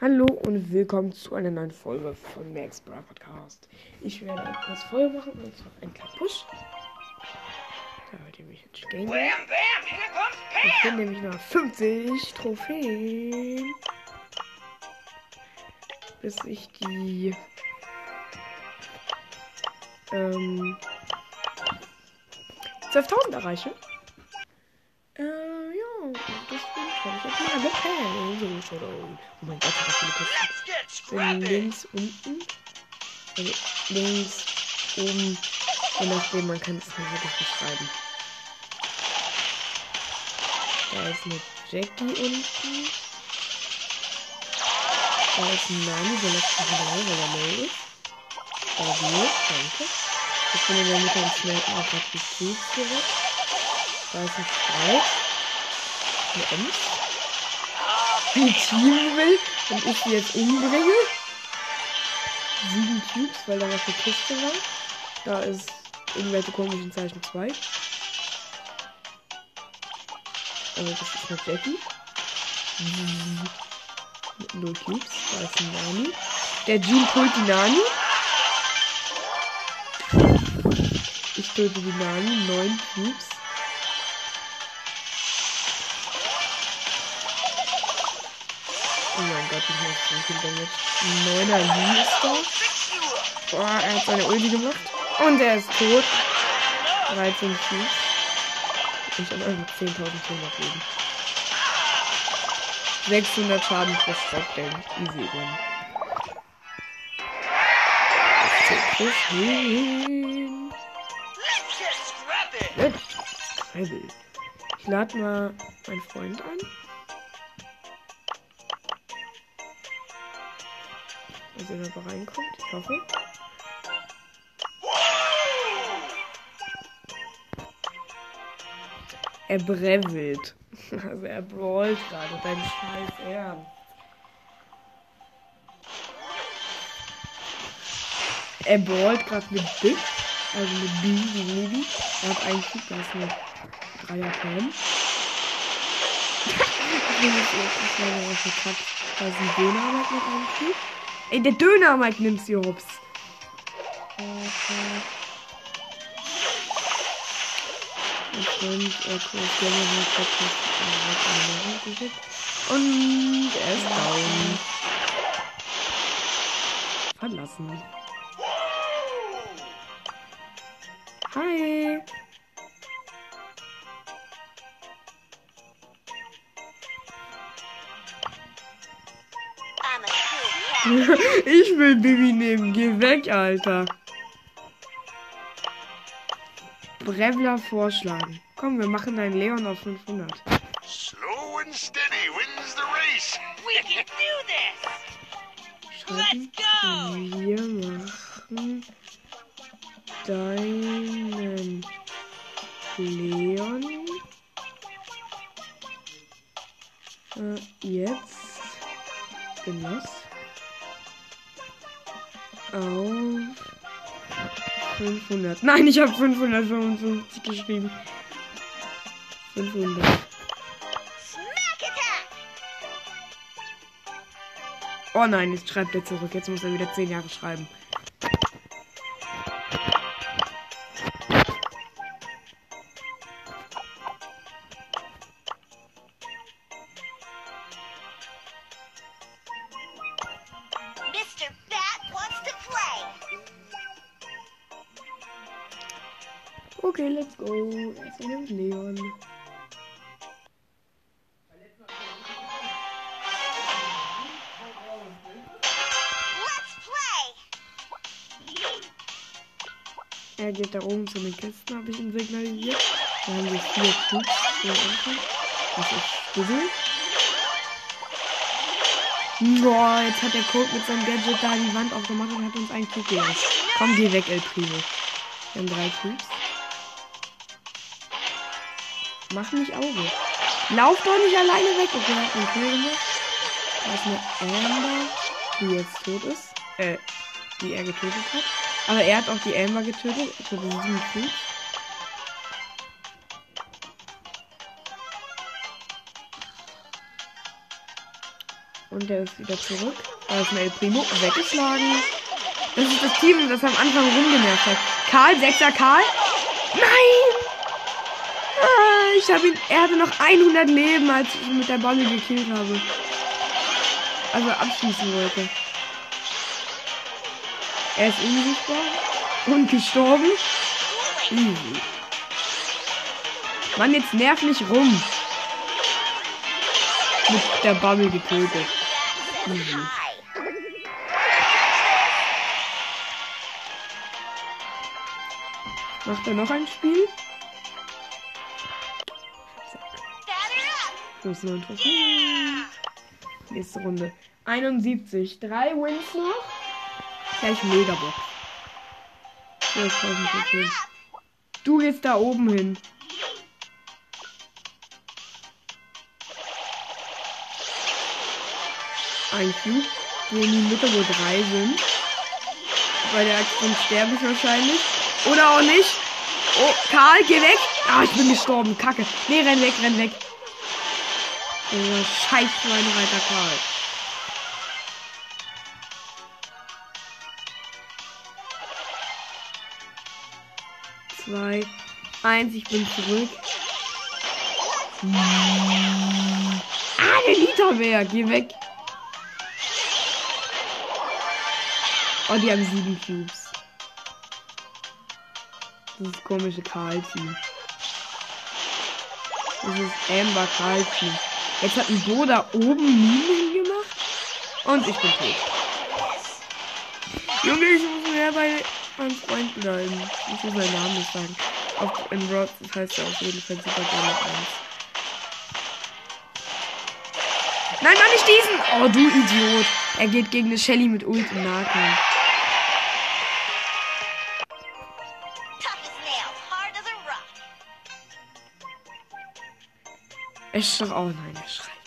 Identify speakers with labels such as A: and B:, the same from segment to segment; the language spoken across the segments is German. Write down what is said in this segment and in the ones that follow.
A: Hallo und willkommen zu einer neuen Folge von Max Bra Podcast. Ich werde etwas voll machen und zwar ein kleinen Push. Da hört ihr mich jetzt
B: comes
A: Ich bin nämlich noch 50 Trophäen. Bis ich die ähm, 12.000 erreiche. Äh, ja, und deswegen schaue ich jetzt mal. Showdown. Oh mein Gott, da viele Kisten. Bin links unten. Also links oben. Je nachdem, man kann es nicht wirklich beschreiben. Da ist eine Jackie unten. Da ist ein Nani, der letzte General, weil er neu ist. Da wir, danke. Ich bin in der Mitte am auch gerade die Kills direkt. Da ist ein Sprite. Ems. Die Team will und ich die jetzt umbringe. Sieben Cubes, weil da noch eine Kiste war. Da ist irgendwelche komischen Zeichen 2. Also das ist eine Jackie. Mit null Cubes. Da ist ein Nani. Der Jean pult die Nani. Ich töte die Nani. Neun Cubes. Oh mein Gott, ich muss so viel Damage. Neuner
B: up!
A: Boah, er hat seine Ulti gemacht. Und er ist tot. 13 Cubes. Ich habe einfach 10.000 Kinder Leben. 600 Schaden pro Stopgang. Easy win.
B: Let's get scrappy!
A: Let's travel. Ich lade mal meinen Freund ein. Sehen, ob er reinkommt. Ich hoffe. Er brevelt. Also er brawlt gerade. Dein Scheiß Ernst. Er brawlt gerade mit Big. Also mit B wie Baby. Er hat einen Typ, der ist Dreier Pam. ich bin jetzt erstens mal der Katz. Da ist ein Dönermarkt mit einem Typ. Ey, der Dönermarkt nimmt sie hops. Und er ist down. Verlassen. Hi. ich will Bibi nehmen. Geh weg, Alter. Brevler vorschlagen. Komm, wir machen einen Leon auf 500. auf 500. Nein, ich habe 555 geschrieben. 500.
B: Smack attack!
A: Oh nein, jetzt schreibt er zurück. Jetzt muss er wieder 10 Jahre schreiben. Er geht da oben zu den Kisten, habe ich ihn signalisiert. Da haben wir vier Cubes für Anfang. Das ist Schlüssel. Boah, jetzt hat der Code mit seinem Gadget da die Wand aufgemacht und hat uns einen Cube gegeben. Komm, geh weg, El Primo. Wir haben drei Cubes. Mach nicht Auge. Lauf doch nicht alleine weg. Okay, hat einen. Da ist eine Amber, die jetzt tot ist. Äh, die er getötet hat. Aber er hat auch die Amber getötet. Ich habe sieben. Und der ist wieder zurück. Da ist ein Primo weggeschlagen. Das ist das Team, das am Anfang rumgenervt hat. Karl, sechser Karl. Nein! Ah, ich habe ihn. Er hatte noch 100 Leben, als ich ihn mit der Balle gekillt habe. Also abschießen wollte. Er ist unsichtbar und gestorben. Easy. Mann, jetzt nerv nicht rum. Mit der Bubble getötet. Easy.
B: Hi.
A: Macht er noch ein Spiel? Das ist nur interessant. Nächste Runde. 71. Drei Wins noch. Gleich. 12.000 Prozent. Du gehst da oben hin. Ein Cube. In die Mitte, wo drei sind. Bei der Aktion sterbe ich wahrscheinlich. Oder auch nicht. Oh, Karl, geh weg. Ah, ich bin gestorben. Kacke. Nee, renn weg, renn weg. Oh, scheiß Schweinereiter Karl. Zwei, eins, ich bin zurück. Ah, der Literwehr, geh weg. Oh, die haben sieben Cubes. Das ist komische Karl-Team. Das ist Amber Karl-Team. Jetzt hat ein Bo da oben Minen hingemacht. Und ich bin tot. Junge, ich muss mehr bei meinem Freund bleiben. Ich muss meinen Namen nicht sagen. Auf, in Rod, das heißt ja auf jeden Fall super gerne 1. Nein, Mann, nicht diesen! Oh, du Idiot. Er geht gegen eine Shelly mit Ult im Nahkampf. Er schreibt. Oh nein, er schreibt.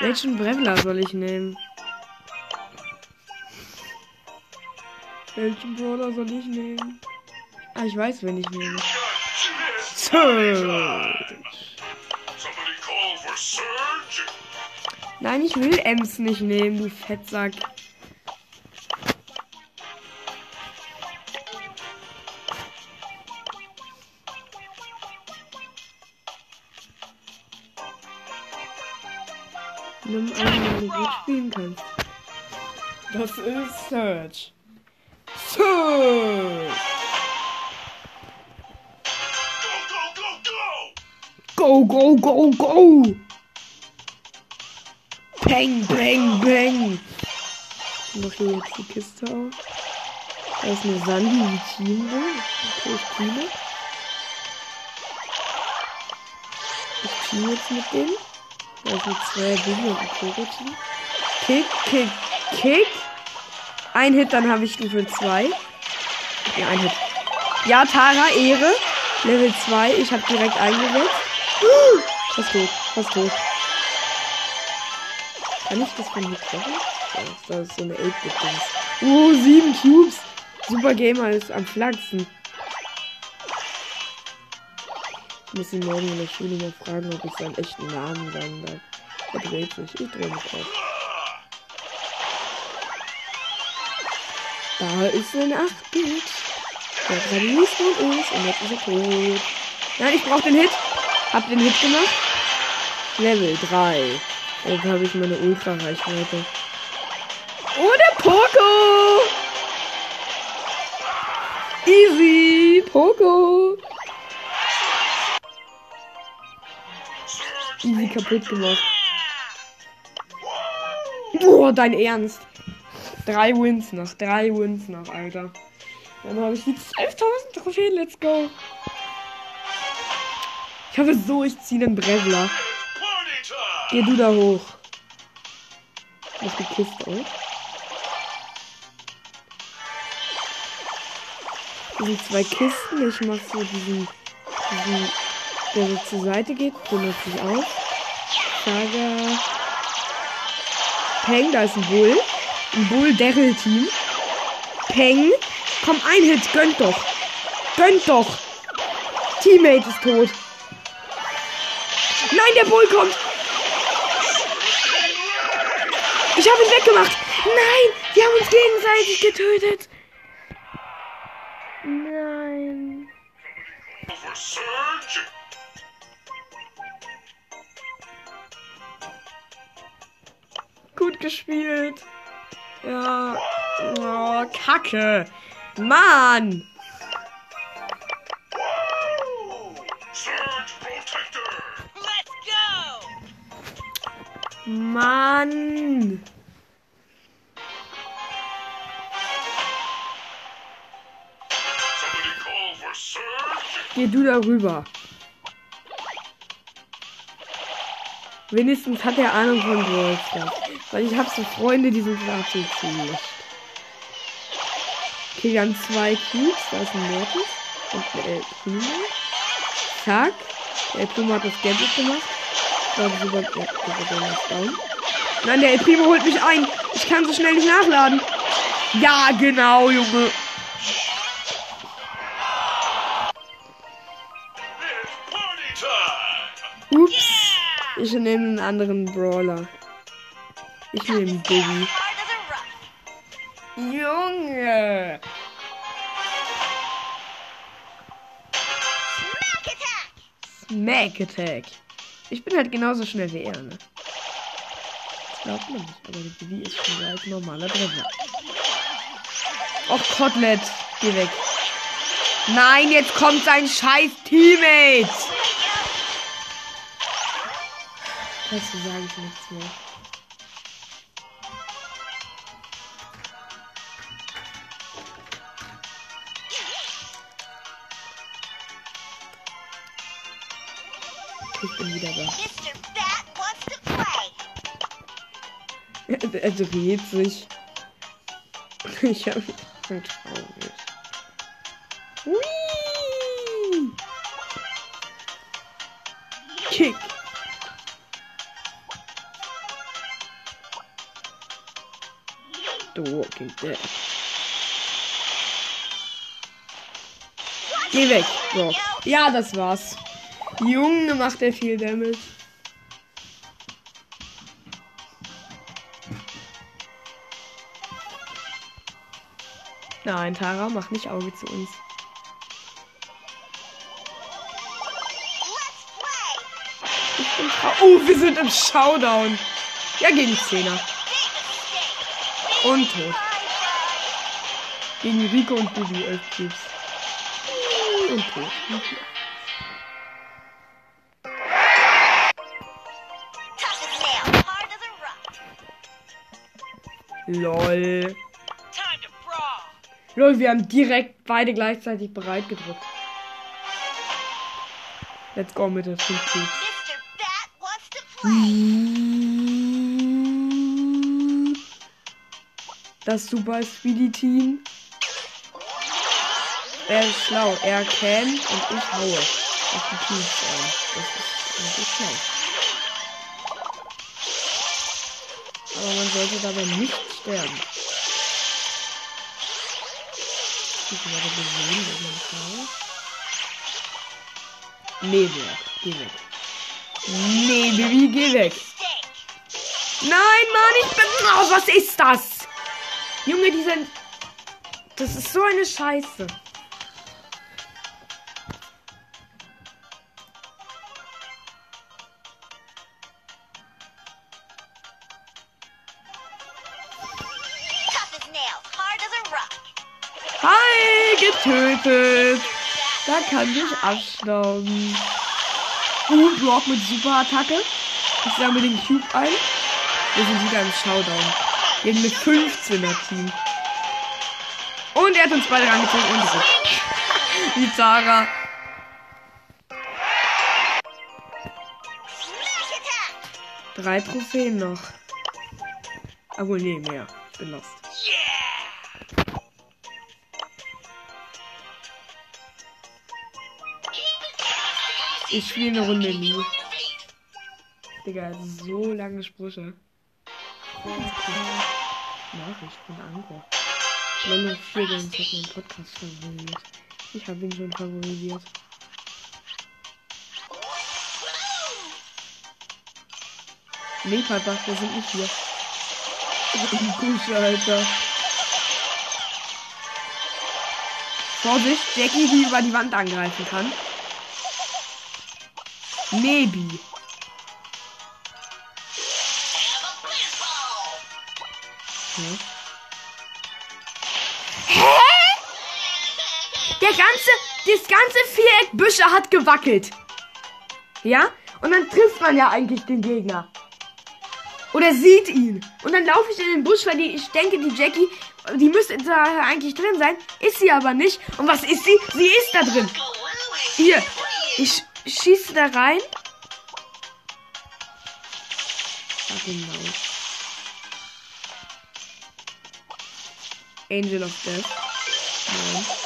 A: Welchen Brevler soll ich nehmen? Welchen Brawler soll ich nehmen? Ah, ich weiß, wen ich nehme. Surge. Nein, ich will Ems nicht nehmen, du Fettsack. Gut spielen kannst. Das ist Surge. Surge!
C: Go, go, go, go!
A: Go, go, go! Bang, bang, bang! Ich mach hier jetzt die Kiste auf. Da ist eine Sandy, die Team will. Okay, ich teame. Ich team jetzt mit denen. Sind zwei ein Koro-Team. Kick, kick, kick. Ein Hit, dann habe ich Stufe 2. Ja, ein Hit. Ja, Tara, Ehre. Level 2, ich habe direkt eingesetzt. Fast tot, fast tot. Kann ich das von hier treffen? Ja, das ist so eine 8-Bit-Dings. Oh, sieben Cubes. Super Gamer ist am Flachsen. Muss ihn morgen in der Schule mal fragen, ob ich seinen echten Namen sagen darf. Er dreht sich. Ich drehe mich auf. Da ist ein 8-Bit. Der nicht von uns und jetzt ist er tot. Nein, ich brauche den Hit. Hab den Hit gemacht. Level 3. Jetzt habe ich meine Ultra-Reichweite. Oh, der Poco! Easy! Poco! Easy kaputt gemacht. Boah, dein Ernst. Drei Wins noch, drei Wins noch, Alter. Dann habe ich die 12.000 Trophäen, let's go. Ich hoffe so, ich ziehe den Brevler. Geh du da hoch. Mach die Kiste auf. Hier sind zwei Kisten. Ich mach so diesen, diesen der so zur Seite geht. Den nutze ich auf. Saga. Peng, da ist ein Bull. Ein Bull-Daryl-Team. Peng. Komm, ein Hit. Gönnt doch. Gönnt doch. Teammate ist tot. Nein, der Bull kommt. Ich habe ihn weggemacht. Nein, wir haben uns gegenseitig getötet. Nein. Gut gespielt. Ja. Oh, Kacke. Mann. Mann. Geh du darüber. Wenigstens hat er Ahnung von Brawl. Weil ich habe so Freunde, die sind absolut ziemlich. Okay, wir haben zwei Cubes. Da ist ein Mortis und ein El Primo. Zack. Der El Primo hat das Gadget gemacht. Ich glaube. Ja, super, der ist down. Nein, der El Primo holt mich ein. Ich kann so schnell nicht nachladen. Ja, genau, Junge. Ich nehme einen anderen Brawler. Ich nehme Biggie. Junge!
B: Smack attack!
A: Smack Attack. Ich bin halt genauso schnell wie er, ne? Das glaubt man nicht, aber die Bibi ist schneller als normaler Dribbler. Och, Kotelett. Geh weg. Nein, jetzt kommt sein scheiß Teammate. Dazu sage ich nichts mehr. Ich bin wieder da.
B: Mr. Bat wants to play.
A: Er dreht sich. Ich hab so traurig. Hui! Kick. The Walking Dead. Geh weg, Brock. Ja, das war's. Junge, macht er viel Damage. Nein, Tara, mach nicht Auge zu uns. Oh, wir sind im Showdown. Ja, gegen Zehner. Und tot. Gegen Rico und Bibi, elf Cubes. Und tot. LOL. LOL, wir haben direkt beide gleichzeitig bereit gedrückt. Let's go mit den 5 Cubes. Das Super Speedy Team. Er ist schlau. Er kennt und ich haue auf die Cubes ein. Das ist eigentlich schlau. Aber man sollte dabei nicht sterben. Ich werde gesehen, dass man schlau. Nee, geh weg. Nee, Baby, geh weg. Nein, Mann, ich bin. Oh, was ist das? Junge, die sind. Das ist so eine Scheiße. Hi, getötet. Da kann ich abstauben. Uh, Brock mit Superattacke. Ich mir den Cube ein. Wir sind wieder im Showdown. Gegen eine 15er Team. Und er hat uns beide rangezogen und so. Die Zara. Drei Trophäen noch. Ah, wohl, nee, mehr. Bin lost. Ich spiele eine Runde nie. Digga, so lange Sprüche. Nachricht von Anko. Lolo 4 Games hat meinen Podcast favorisiert. Ich habe ihn schon favorisiert. Papa, wir sind nicht hier. Kusche, Alter. Vorsicht, Jackie, die über die Wand angreifen kann. Maybe. Der ganze, das ganze Viereck Büsche hat gewackelt. Ja? Und dann trifft man ja eigentlich den Gegner. Oder sieht ihn. Und dann laufe ich in den Busch, weil die, ich denke, die Jackie, die müsste da eigentlich drin sein. Ist sie aber nicht. Und was ist sie? Sie ist da drin. Hier. Ich schieße da rein. Ah, genau. Angel of Death. Nein.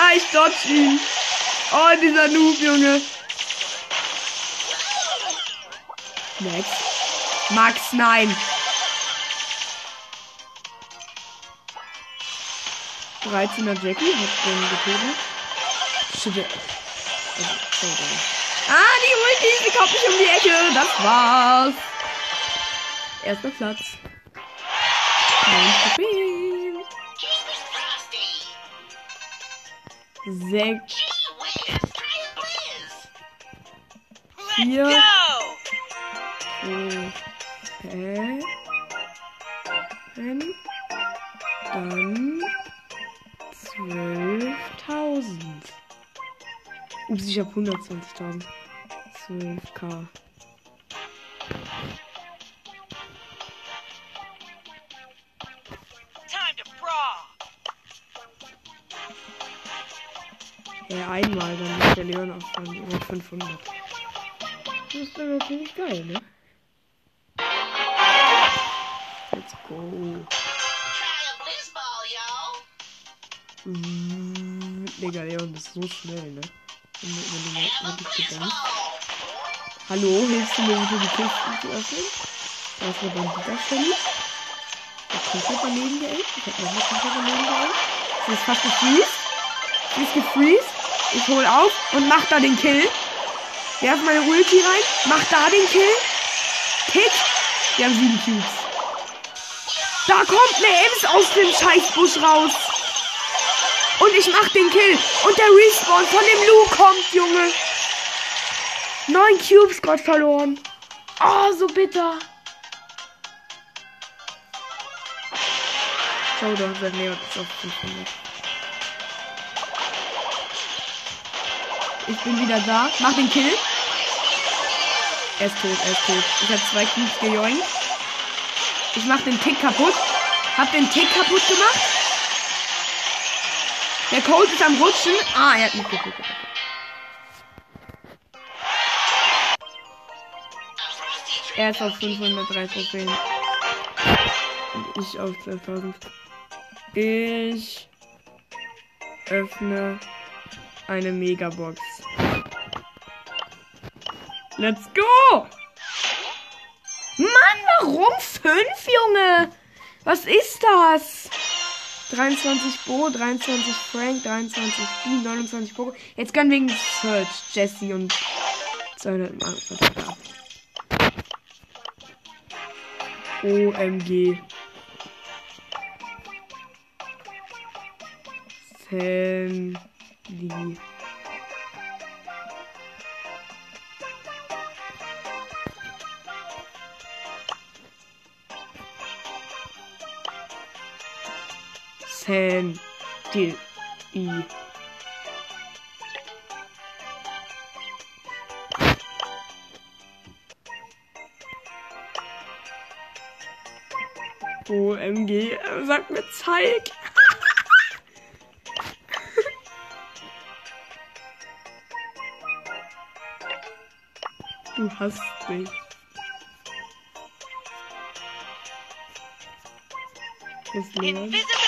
A: Ah, ich dodge ihn. Oh, dieser Noob, Junge. Max. Max, nein. 13er Jackie hat den getötet. Shit. Also. Ah, die Ulti, sie kommt nicht um die Ecke. Das war's. Erster Platz. Neun Sechs. Vier. Okay. Dann 12.000. Ups, ich habe 120.000. 12k.
B: Time
A: Ja, einmal, dann ist der Leon auf dann über 500. Das ist dann natürlich geil, ne? Let's go. Mm, Digga, Leon, das ist so schnell, ne? Wenn, wenn du mal wirklich
B: blizzball.
A: Hallo, hilfst du mir bitte die Kisten zu öffnen? Da ist eine Bandita-Shelly. Der komplett daneben geaimt. Ich hab noch eine komplett daneben geaimt. Sie ist fast gefreezed. Sie ist gefreezed. Ich hol auf und mach da den Kill. Werf meine Ulti rein. Mach da den Kill. Kick. Wir haben sieben Cubes. Da kommt eine Ems aus dem Scheißbusch raus. Und ich mach den Kill. Und der Respawn von dem Lu kommt, Junge. Neun Cubes gerade verloren. Oh, so bitter. Schau doch, sein Leon ist auf 500. Ich bin wieder da. Mach den Kill. Er ist tot, er ist tot. Ich habe zwei Cubes gejoinkt. Ich mach den Tick kaputt. Hab den Tick kaputt gemacht. Der Colt ist am Rutschen. Ah, er hat mich getötet. Er ist auf 503 Trophäen. Und ich auf 12.000. Ich öffne eine Megabox. Let's go! Mann, warum fünf, Junge? Was ist das? 23 Bo, 23 Frank, 23 B, 29 Poco. Jetzt können wegen Search, Jesse und 200 Mark. OMG. Sandy. Sandy. OMG, er sagt mir zeig. Du hast mich. Wo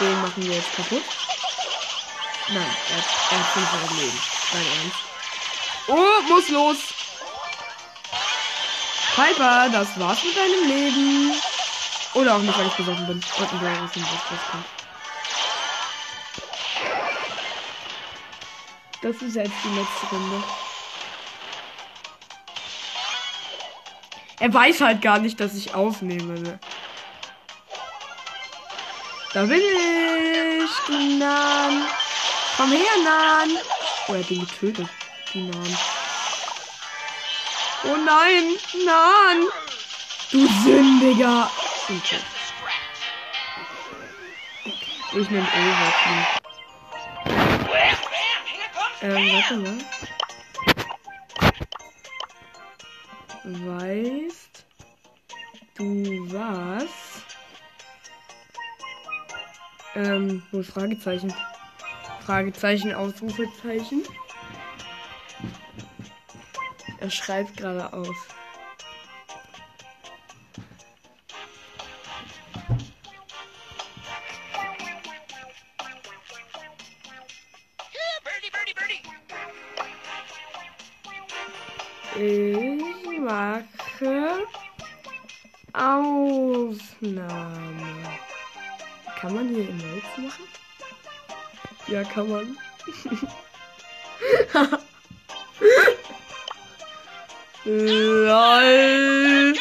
A: Den machen wir jetzt kaputt. Nein, er hat, er hat 500 Leben. Dein Ernst. Oh, muss los. Piper, das war's mit deinem Leben. Oder auch nicht, weil ich besoffen bin. Und ein blaues Symbol rauskommt. Das ist jetzt die letzte Runde. Er weiß halt gar nicht, dass ich aufnehme. Ne? Da bin ich, du Nan. Komm her, Nan. Oh, er hat den getötet, die Nan. Oh nein, Nan. Du Sündiger. Okay. Ich nehme
C: comes
A: Ähm, warte mal. Weißt du was? Ähm, wo ist Fragezeichen? Fragezeichen, Ausrufezeichen. Er schreibt gerade aus. Kann man. LOL.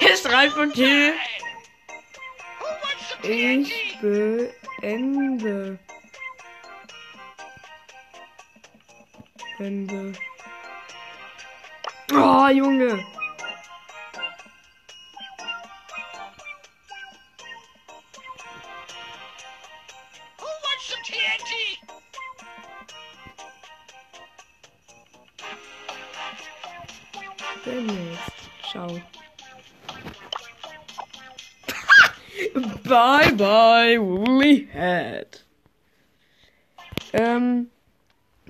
A: Er schreibt
C: wants some
A: Ich beende. Ende. Oh, Junge. Bye, Woolly Head. Ähm,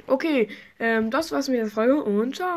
A: okay, ähm, das war's mit der Folge und ciao.